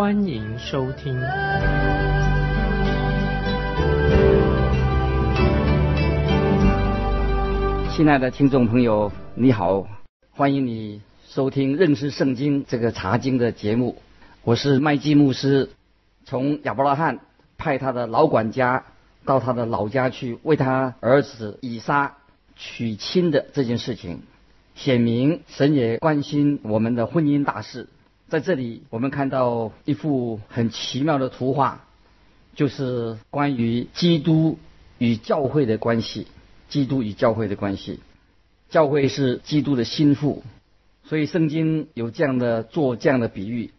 欢迎收听。亲爱的听众朋友，你好，欢迎你收听认识圣经这个查经的节目。我是麦基牧师，从亚伯拉罕派他的老管家。到他的老家去为他儿子以撒娶亲的这件事情，显明神也关心我们的婚姻大事。在这里，我们看到一幅很奇妙的图画，就是关于基督与教会的关系。基督与教会的关系，教会是基督的心腹，所以圣经有这样的做这样的比喻：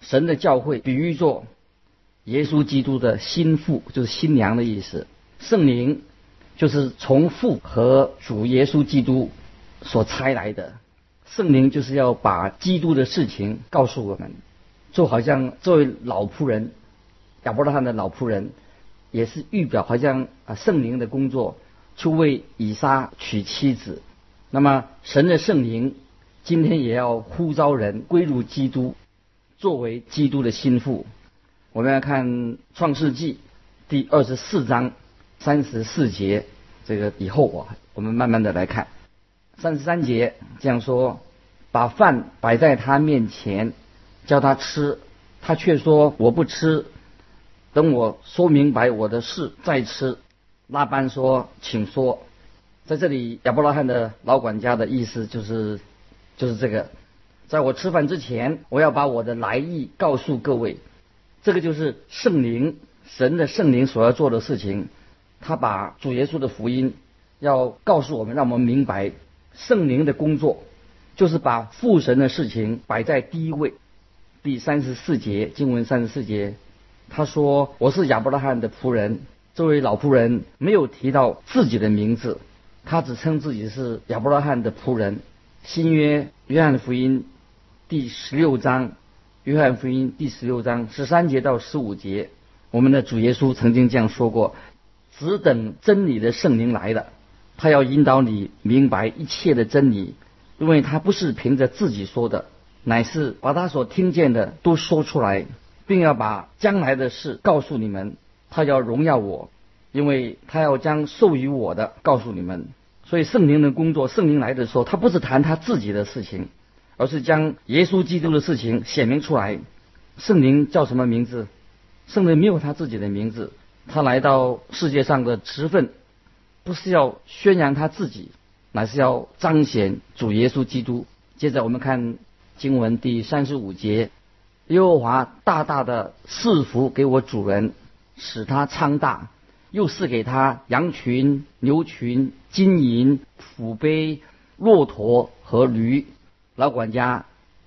神的教会比喻作。耶稣基督的心腹就是新娘的意思，圣灵就是从父和主耶稣基督所差来的，圣灵就是要把基督的事情告诉我们，就好像作为老仆人亚伯拉罕的老仆人，也是预表好像啊圣灵的工作，去为以撒娶妻子。那么神的圣灵今天也要呼召人归入基督，作为基督的心腹。我们要看创世纪第二十四章三十四节，这个以后啊，我们慢慢的来看。三十三节这样说：把饭摆在他面前，叫他吃，他却说我不吃，等我说明白我的事再吃。拉班说，请说。在这里，亚伯拉罕的老管家的意思就是，就是这个，在我吃饭之前，我要把我的来意告诉各位。这个就是圣灵，神的圣灵所要做的事情。他把主耶稣的福音要告诉我们，让我们明白圣灵的工作，就是把父神的事情摆在第一位。第三十四节经文三十四节，他说：“我是亚伯拉罕的仆人。”这位老仆人没有提到自己的名字，他只称自己是亚伯拉罕的仆人。新约约翰福音第十六章。约翰福音第十六章十三节到十五节，我们的主耶稣曾经这样说过：“只等真理的圣灵来了，他要引导你明白一切的真理，因为他不是凭着自己说的，乃是把他所听见的都说出来，并要把将来的事告诉你们。他要荣耀我，因为他要将授予我的告诉你们。所以圣灵的工作，圣灵来的时候，他不是谈他自己的事情。”而是将耶稣基督的事情显明出来。圣灵叫什么名字？圣灵没有他自己的名字。他来到世界上的职分，不是要宣扬他自己，乃是要彰显主耶稣基督。接着我们看经文第三十五节：耶和华大大的赐福给我主人，使他昌大；又赐给他羊群、牛群、金银、虎碑、骆驼和驴。老管家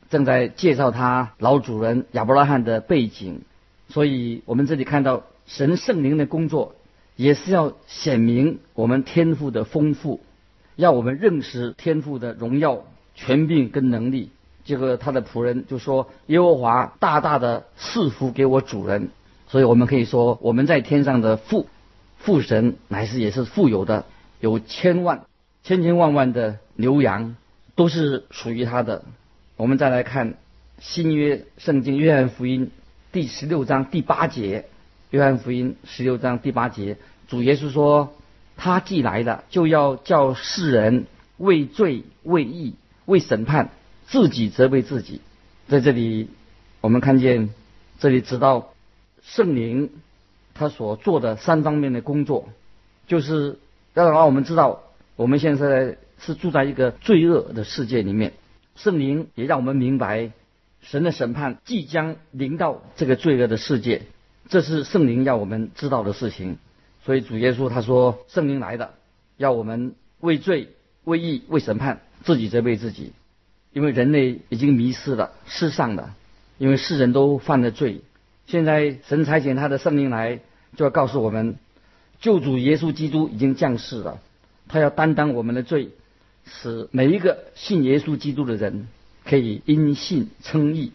正在介绍他老主人亚伯拉罕的背景，所以我们这里看到神圣灵的工作，也是要显明我们天赋的丰富，要我们认识天赋的荣耀、权柄跟能力。这个他的仆人就说：“耶和华大大的赐福给我主人。”所以我们可以说，我们在天上的父父神乃是也是富有的，有千万、千千万万的牛羊。都是属于他的。我们再来看新约圣经约翰福音第十六章第八节。约翰福音十六章第八节，主耶稣说：“他既来了，就要叫世人为罪、为义、为审判，自己责备自己。”在这里，我们看见这里知道圣灵他所做的三方面的工作，就是要让我们知道我们现在。是住在一个罪恶的世界里面，圣灵也让我们明白，神的审判即将临到这个罪恶的世界，这是圣灵要我们知道的事情。所以主耶稣他说，圣灵来的，要我们为罪、为义、为审判，自己责备自己，因为人类已经迷失了世上的，因为世人都犯了罪，现在神差遣他的圣灵来，就要告诉我们，救主耶稣基督已经降世了，他要担当我们的罪，使每一个信耶稣基督的人可以因信称义，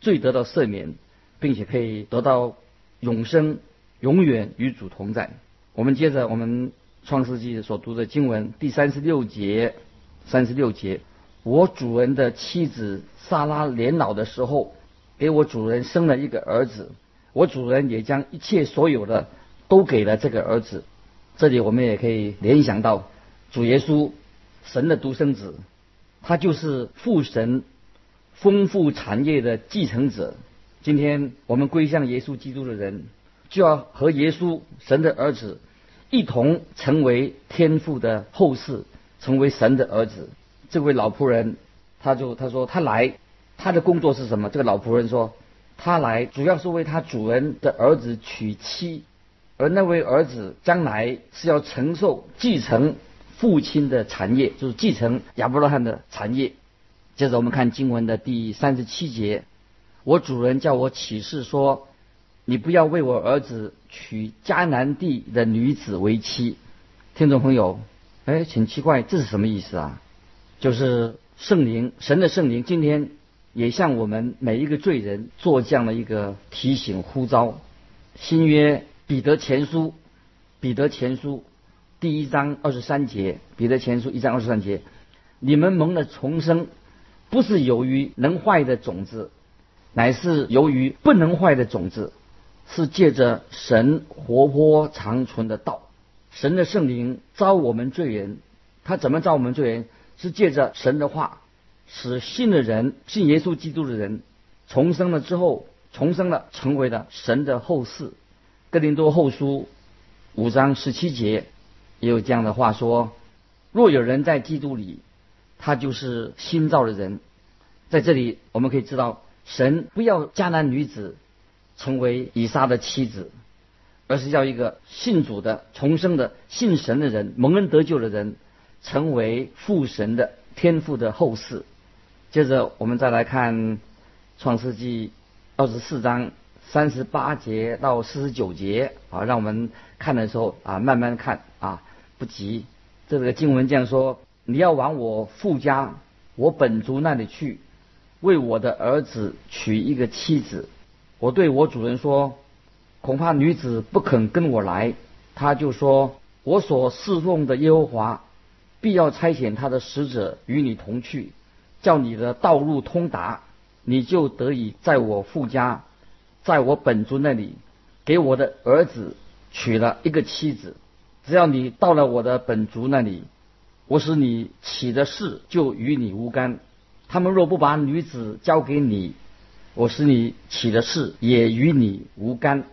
罪得到赦免，并且可以得到永生，永远与主同在。我们接着我们创世纪所读的经文第三十六节，三十六节，我主人的妻子萨拉年老的时候。给我主人生了一个儿子，我主人也将一切所有的都给了这个儿子。这里我们也可以联想到主耶稣，神的独生子，他就是父神丰富产业的继承者。今天我们归向耶稣基督的人，就要和耶稣神的儿子一同成为天父的后世，成为神的儿子。这位老仆人，他就他说他来。他的工作是什么？这个老仆人说，他来主要是为他主人的儿子娶妻，而那位儿子将来是要承受继承父亲的产业，就是继承亚伯拉罕的产业。接着我们看经文的第三十七节，我主人叫我起誓说，你不要为我儿子娶迦南地的女子为妻。听众朋友，哎，挺奇怪，这是什么意思啊？就是圣灵，神的圣灵，今天。也向我们每一个罪人做这样的一个提醒呼召。新约彼得前书，彼得前书第一章二十三节，彼得前书一章二十三节，你们蒙了重生，不是由于能坏的种子，乃是由于不能坏的种子，是借着神活泼长存的道。神的圣灵招我们罪人，他怎么招我们罪人？是借着神的话。使信的人信耶稣基督的人重生了之后，重生了，成为了神的后世。哥林多后书五章十七节也有这样的话说：若有人在基督里，他就是新造的人。在这里我们可以知道，神不要迦南女子成为以撒的妻子，而是要一个信主的、重生的、信神的人、蒙恩得救的人，成为父神的天父的后世。接着我们再来看《创世纪》二十四章三十八节到四十九节啊，让我们看的时候啊慢慢看啊，不急。这个经文这样说：你要往我父家、我本族那里去，为我的儿子娶一个妻子。我对我主人说：恐怕女子不肯跟我来。他就说：我所侍奉的耶和华必要差遣他的使者与你同去。叫你的道路通达，你就得以在我父家，在我本族那里，给我的儿子娶了一个妻子。只要你到了我的本族那里，我使你起的事就与你无干。他们若不把女子交给你，我使你起的事也与你无干。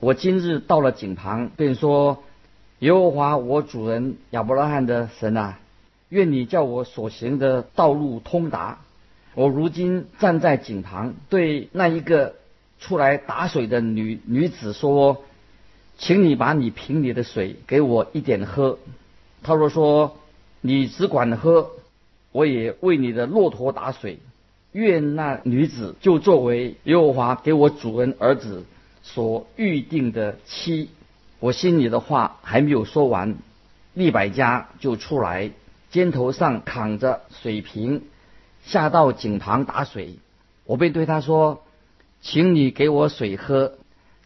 我今日到了井旁，便说：耶和华我主人亚伯拉罕的神啊！愿你叫我所行的道路通达。我如今站在井旁，对那一个出来打水的女女子说：“请你把你瓶里的水给我一点喝。”他若说：“你只管喝，我也为你的骆驼打水。”愿那女子就作为耶和华给我主人儿子所预定的妻。我心里的话还没有说完，利百家就出来。肩头上扛着水瓶，下到井旁打水。我便对他说：“请你给我水喝。”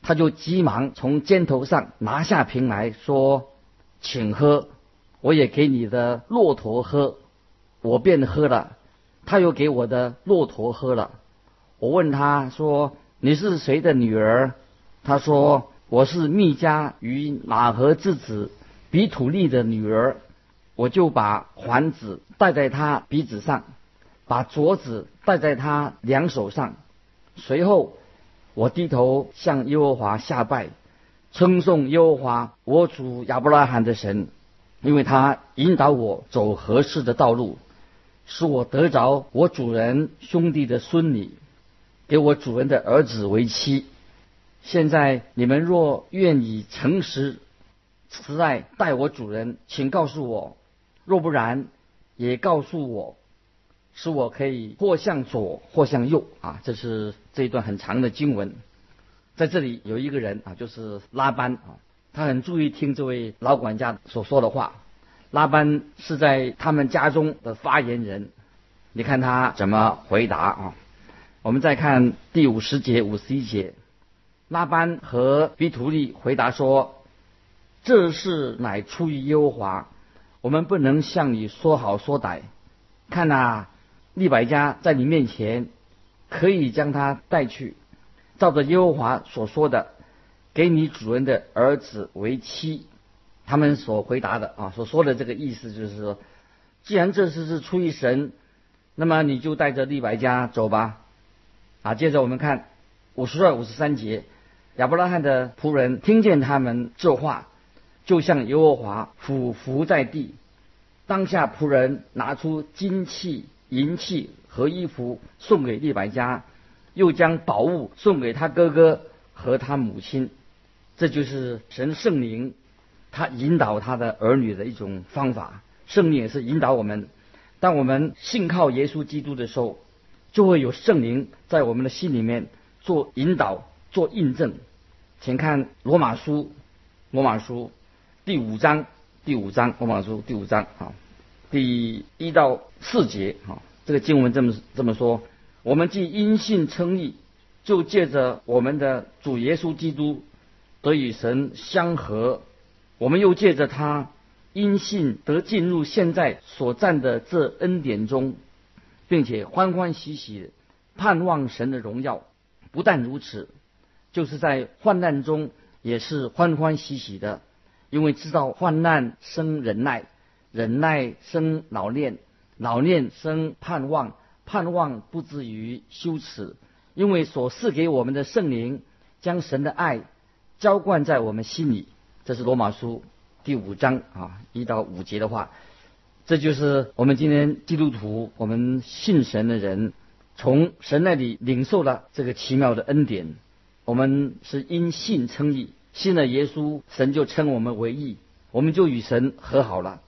他就急忙从肩头上拿下瓶来说：“请喝。”我也给你的骆驼喝。我便喝了。他又给我的骆驼喝了。我问他说：“你是谁的女儿？”他说：“我是密加与马和之子比土利的女儿。”我就把环子戴在他鼻子上，把镯子戴在他两手上。随后，我低头向耶和华下拜，称颂耶和华我主亚伯拉罕的神，因为他引导我走合适的道路，使我得着我主人兄弟的孙女，给我主人的儿子为妻。现在你们若愿意诚实慈爱待我主人，请告诉我。若不然，也告诉我，使我可以或向左或向右啊！这是这一段很长的经文。在这里有一个人啊，就是拉班啊，他很注意听这位老管家所说的话。拉班是在他们家中的发言人，你看他怎么回答啊？我们再看第五十节、五十一节，拉班和比图利回答说：“这事乃出于耶和华，我们不能向你说好说歹。看呐，利百加在你面前，可以将他带去，照着耶和华所说的，给你主人的儿子为妻。”他们所回答的啊，所说的这个意思就是说，既然这事是出于神，那么你就带着利百加走吧。啊，接着我们看五十二、五十三节，亚伯拉罕的仆人听见他们这话，就向耶和华俯伏在地。当下仆人拿出金器、银器和衣服送给利百加，又将宝物送给他哥哥和他母亲。这就是神圣灵。他引导他的儿女的一种方法，圣灵也是引导我们。当我们信靠耶稣基督的时候，就会有圣灵在我们的心里面做引导、做印证。请看罗马书，罗马书第五章，第五章，罗马书第五章啊，第一到四节啊，这个经文这么这么说：我们既因信称义，就借着我们的主耶稣基督得与神相合。我们又借着他因信得进入现在所占的这恩典中，并且欢欢喜喜盼望神的荣耀。不但如此，就是在患难中也是欢欢喜喜的，因为知道患难生忍耐，忍耐生老练，老练生盼望，盼望不至于羞耻，因为所赐给我们的圣灵将神的爱浇灌在我们心里。这是罗马书第五章啊一到五节的话，这就是我们今天基督徒，我们信神的人，从神那里领受了这个奇妙的恩典。我们是因信称义，信了耶稣，神就称我们为义，我们就与神和好了。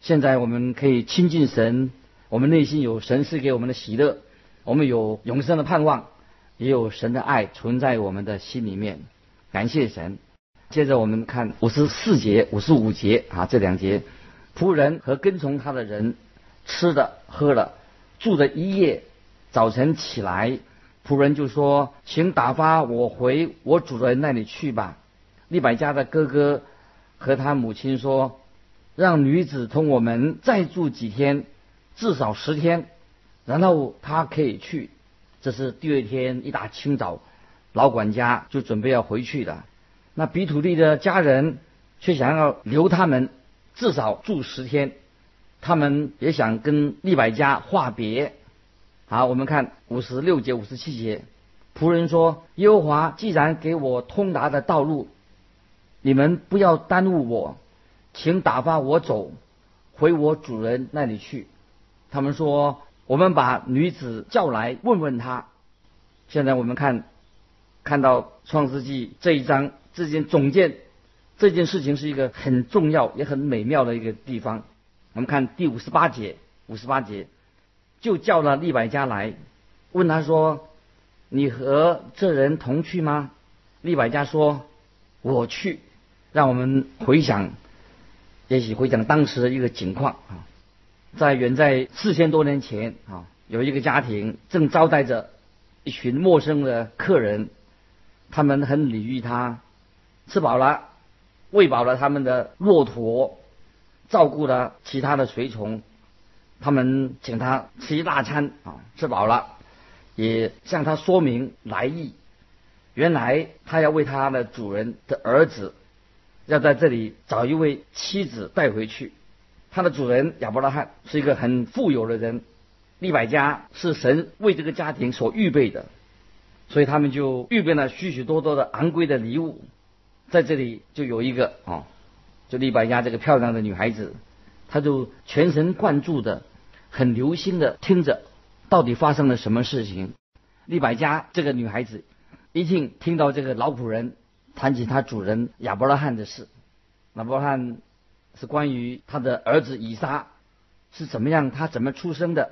现在我们可以亲近神，我们内心有神赐给我们的喜乐，我们有永生的盼望，也有神的爱存在我们的心里面。感谢神。接着我们看五十四节、五十五节啊，这两节，仆人和跟从他的人吃的、喝了，住了一夜。早晨起来，仆人就说：“请打发我回我主人那里去吧。”利百加的哥哥和他母亲说：“让女子同我们再住几天，至少十天，然后他可以去。”这是第二天一大清早，老管家就准备要回去了。那比土利的家人却想要留他们至少住十天，他们也想跟利百家话别。好，我们看五十六节、五十七节，仆人说：“耶和华既然给我通达的道路，你们不要耽误我，请打发我走，回我主人那里去。”他们说：“我们把女子叫来问问他。”现在我们看看到创世纪这一章。这件总结这件事情是一个很重要也很美妙的一个地方。我们看第五十八节，五十八节就叫了利百加来，问他说：“你和这人同去吗？”利百加说：“我去。”让我们回想，也许回想当时的一个情况啊，在远在四千多年前啊，有一个家庭正招待着一群陌生的客人，他们很礼遇他。吃饱了，喂饱了他们的骆驼，照顾了其他的随从，他们请他吃一大餐啊，吃饱了，也向他说明来意。原来他要为他的主人的儿子，要在这里找一位妻子带回去。他的主人亚伯拉罕是一个很富有的人，利百加是神为这个家庭所预备的，所以他们就预备了许许多多的昂贵的礼物。在这里就有一个哦，就利百加这个漂亮的女孩子，她就全神贯注的、很留心的听着，到底发生了什么事情。利百加这个女孩子一听听到这个老仆人谈起他主人亚伯拉罕的事，亚伯拉罕是关于他的儿子以撒是怎么样，他怎么出生的，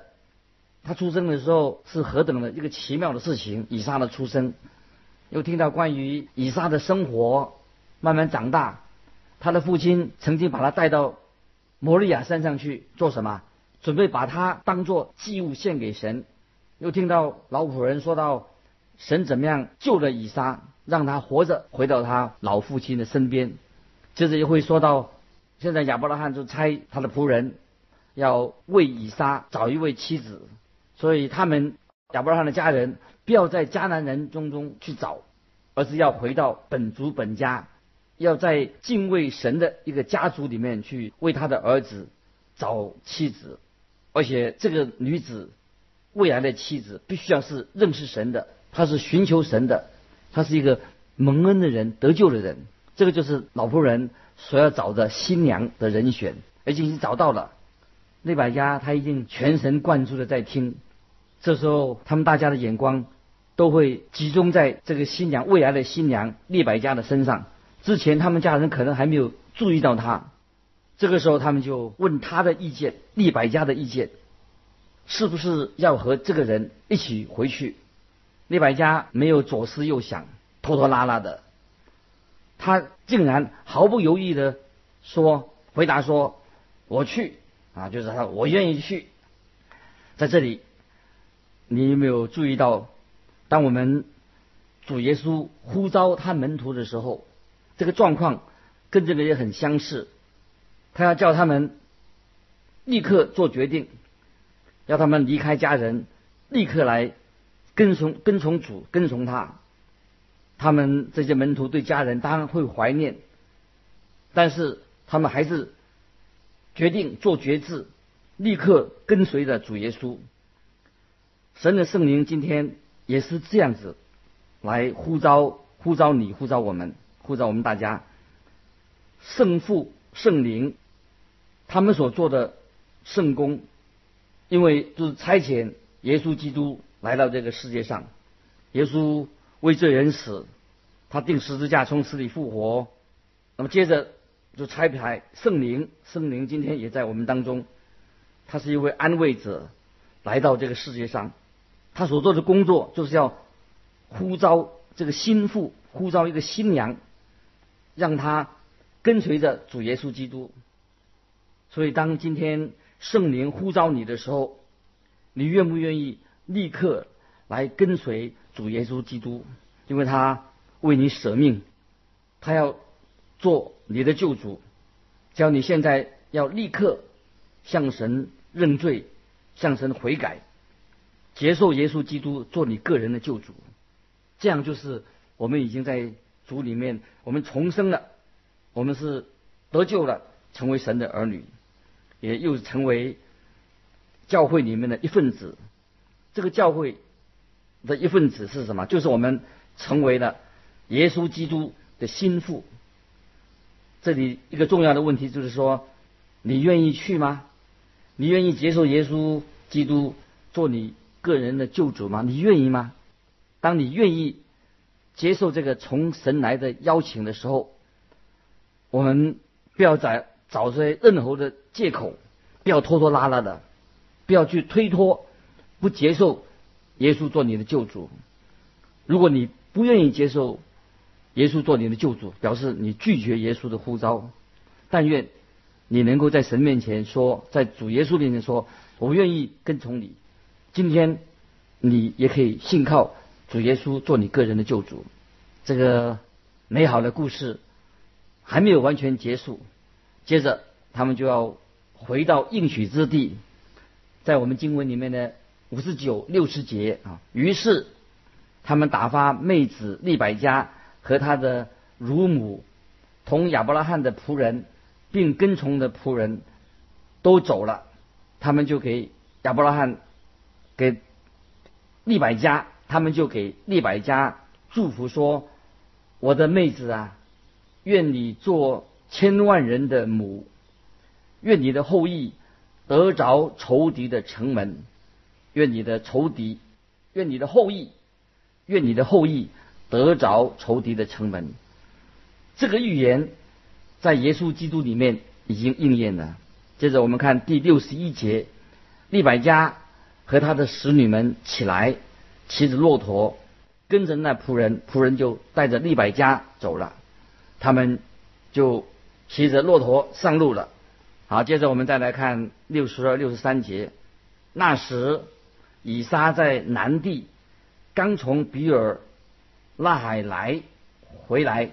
他出生的时候是何等的一个奇妙的事情，以撒的出生。又听到关于以撒的生活，慢慢长大。他的父亲曾经把他带到摩利亚山上去做什么？准备把他当做祭物献给神。又听到老仆人说到神怎么样救了以撒，让他活着回到他老父亲的身边。接着又会说到，现在亚伯拉罕就差他的仆人要为以撒找一位妻子，所以他们亚伯拉罕的家人不要在迦南人中中去找，而是要回到本族本家，要在敬畏神的一个家族里面去为他的儿子找妻子，而且这个女子未来的妻子必须要是认识神的，她是寻求神的，她是一个蒙恩的人，得救的人。这个就是老仆人所要找的新娘的人选，而且已经找到了。利百加他一定全神贯注的在听，这时候他们大家的眼光都会集中在这个新娘未来的新娘利百加的身上。之前他们家人可能还没有注意到他，这个时候他们就问他的意见，利百加的意见，是不是要和这个人一起回去？利百加没有左思右想，拖拖拉拉的。他竟然毫不犹豫的说：“回答说，我去啊，就是他，我愿意去。”在这里，你有没有注意到，当我们主耶稣呼召他门徒的时候，这个状况跟这个也很相似。他要叫他们立刻做决定，要他们离开家人，立刻来跟从跟从主，跟从他。他们这些门徒对家人当然会怀念，但是他们还是决定做决志，立刻跟随着主耶稣。神的圣灵今天也是这样子来呼召、呼召你、呼召我们、呼召我们大家。圣父、圣灵，他们所做的圣功，因为就是差遣耶稣基督来到这个世界上，耶稣。为罪人死，他定十字架从死里复活，那么接着就拆牌圣灵，圣灵今天也在我们当中，他是一位安慰者，来到这个世界上，他所做的工作就是要呼召这个心腹，呼召一个新娘，让他跟随着主耶稣基督。所以当今天圣灵呼召你的时候，你愿不愿意立刻来跟随？主耶稣基督，因为他为你舍命，他要做你的救主，叫你现在要立刻向神认罪，向神悔改，接受耶稣基督做你个人的救主，这样就是我们已经在主里面，我们重生了，我们是得救了，成为神的儿女，也又成为教会里面的一份子，这个教会。的一份子是什么？就是我们成为了耶稣基督的心腹。这里一个重要的问题就是说，你愿意去吗？你愿意接受耶稣基督做你个人的救主吗？你愿意吗？当你愿意接受这个从神来的邀请的时候，我们不要找找些任何的借口，不要拖拖拉拉的，不要去推脱，不接受。耶稣做你的救主，如果你不愿意接受耶稣做你的救主，表示你拒绝耶稣的呼召。但愿你能够在神面前说，在主耶稣面前说：“我愿意跟从你。”今天你也可以信靠主耶稣做你个人的救主。这个美好的故事还没有完全结束，接着他们就要回到应许之地，在我们经文里面的。五十九、六十节啊，于是他们打发妹子利百加和他的乳母，同亚伯拉罕的仆人，并跟从的仆人都走了。他们就给亚伯拉罕给利百加，他们就给利百加祝福说：“我的妹子啊，愿你做千万人的母，愿你的后裔得着仇敌的城门。”愿你的仇敌，愿你的后裔，愿你的后裔得着仇敌的城门。这个预言在耶稣基督里面已经应验了。接着我们看第六十一节，利百加和他的使女们起来，骑着骆驼，跟着那仆人，仆人就带着利百加走了，他们就骑着骆驼上路了。好，接着我们再来看六十二、六十三节。那时，以撒在南地刚从比尔拉海来回来，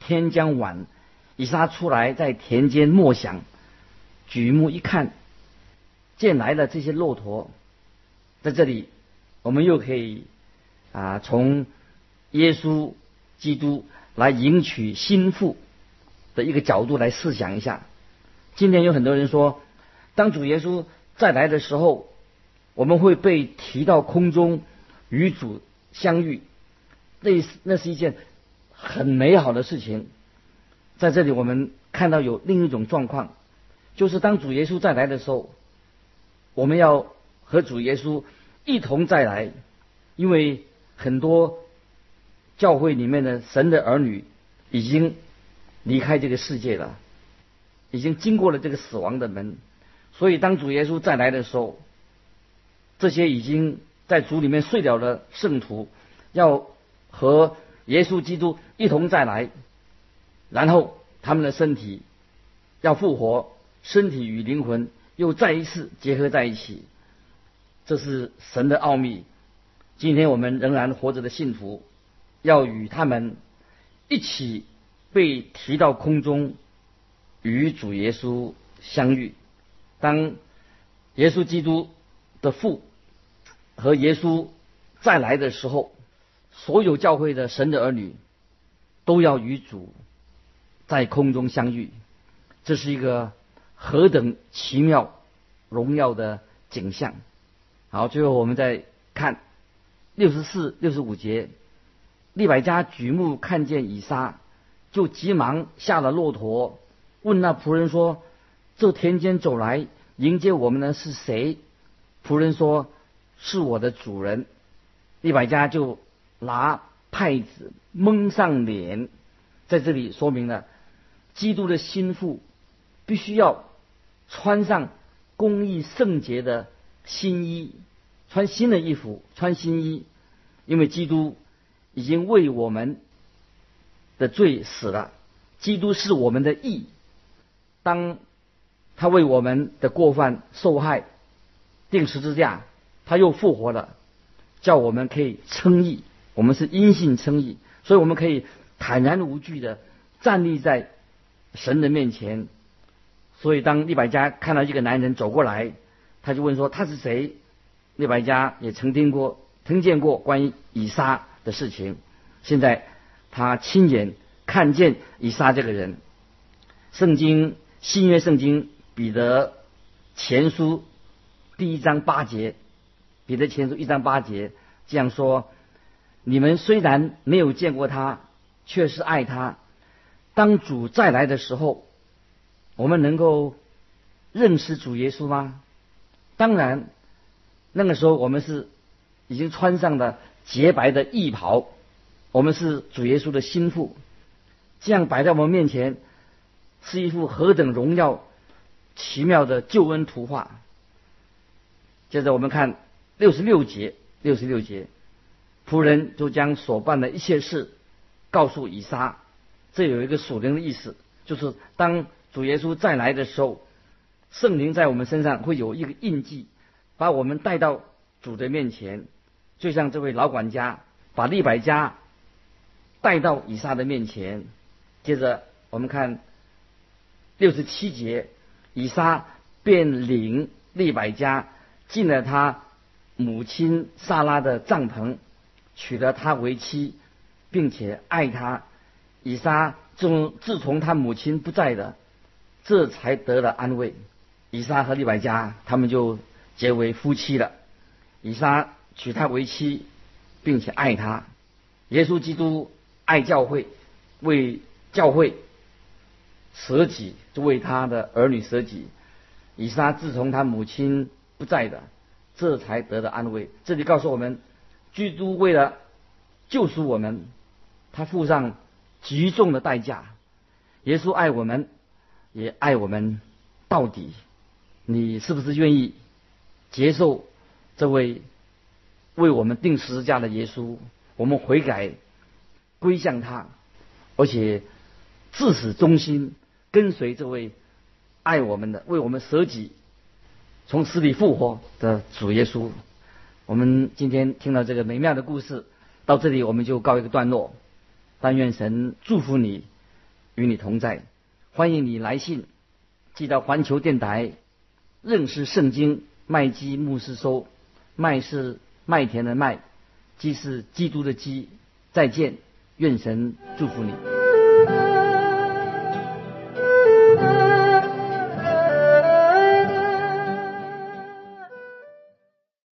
天将晚，以撒出来在田间默想，举目一看，见来了这些骆驼，在这里，我们又可以啊从耶稣基督来迎娶心腹的一个角度来试想一下。今天有很多人说，当主耶稣再来的时候，我们会被提到空中与主相遇，那那是一件很美好的事情。在这里，我们看到有另一种状况，就是当主耶稣再来的时候，我们要和主耶稣一同再来，因为很多教会里面的神的儿女已经离开这个世界了。已经经过了这个死亡的门，所以当主耶稣再来的时候，这些已经在主里面睡了的圣徒，要和耶稣基督一同再来，然后他们的身体要复活，身体与灵魂又再一次结合在一起，这是神的奥秘。今天我们仍然活着的信徒，要与他们一起被提到空中。与主耶稣相遇，当耶稣基督的父和耶稣再来的时候，所有教会的神的儿女都要与主在空中相遇，这是一个何等奇妙荣耀的景象！好，最后我们再看六十四、六十五节，利百加举目看见以撒，就急忙下了骆驼。问那仆人说：“这田间走来迎接我们的是谁？”仆人说：“是我的主人。”利百加就拿帕子蒙上脸，在这里说明了基督的心腹必须要穿上公义圣洁的新衣，穿新的衣服，穿新衣，因为基督已经为我们的罪死了，基督是我们的义。当他为我们的过犯受害，定十字架，他又复活了，叫我们可以称义。我们是因信称义，所以我们可以坦然无惧的站立在神的面前。所以当利百加看到一个男人走过来，他就问说他是谁？利百加也曾听过、听见过关于以撒的事情，现在他亲眼看见以撒这个人，圣经。新约圣经彼得前书第一章八节，彼得前书一章八节这样说：你们虽然没有见过他，却是爱他。当主再来的时候，我们能够认识主耶稣吗？当然，那个时候我们是已经穿上了洁白的衣袍，我们是主耶稣的心腹，这样摆在我们面前。是一幅何等荣耀、奇妙的救恩图画。接着我们看六十六节，六十六节，仆人就将所办的一切事告诉以撒。这有一个属灵的意思，就是当主耶稣再来的时候，圣灵在我们身上会有一个印记，把我们带到主的面前，就像这位老管家把利百加带到以撒的面前。接着我们看。六十七节，以撒便领利百加进了他母亲萨拉的帐篷，娶了她为妻，并且爱她。以撒自自从他母亲不在的，这才得了安慰。以撒和利百加他们就结为夫妻了。以撒娶她为妻，并且爱她。耶稣基督爱教会，为教会。舍己就为他的儿女舍己，以撒自从他母亲不在的，这才得到安慰。这里告诉我们，基督为了救赎我们，他付上极重的代价。耶稣爱我们，也爱我们到底。你是不是愿意接受这位为我们定十字架的耶稣？我们悔改归向他，而且至死忠心跟随这位爱我们的、为我们舍己、从死里复活的主耶稣。我们今天听到这个美妙的故事，到这里我们就告一个段落。但愿神祝福你，与你同在。欢迎你来信寄到环球电台，认识圣经麦基牧师收。麦是麦田的麦，基是基督的基。再见，愿神祝福你。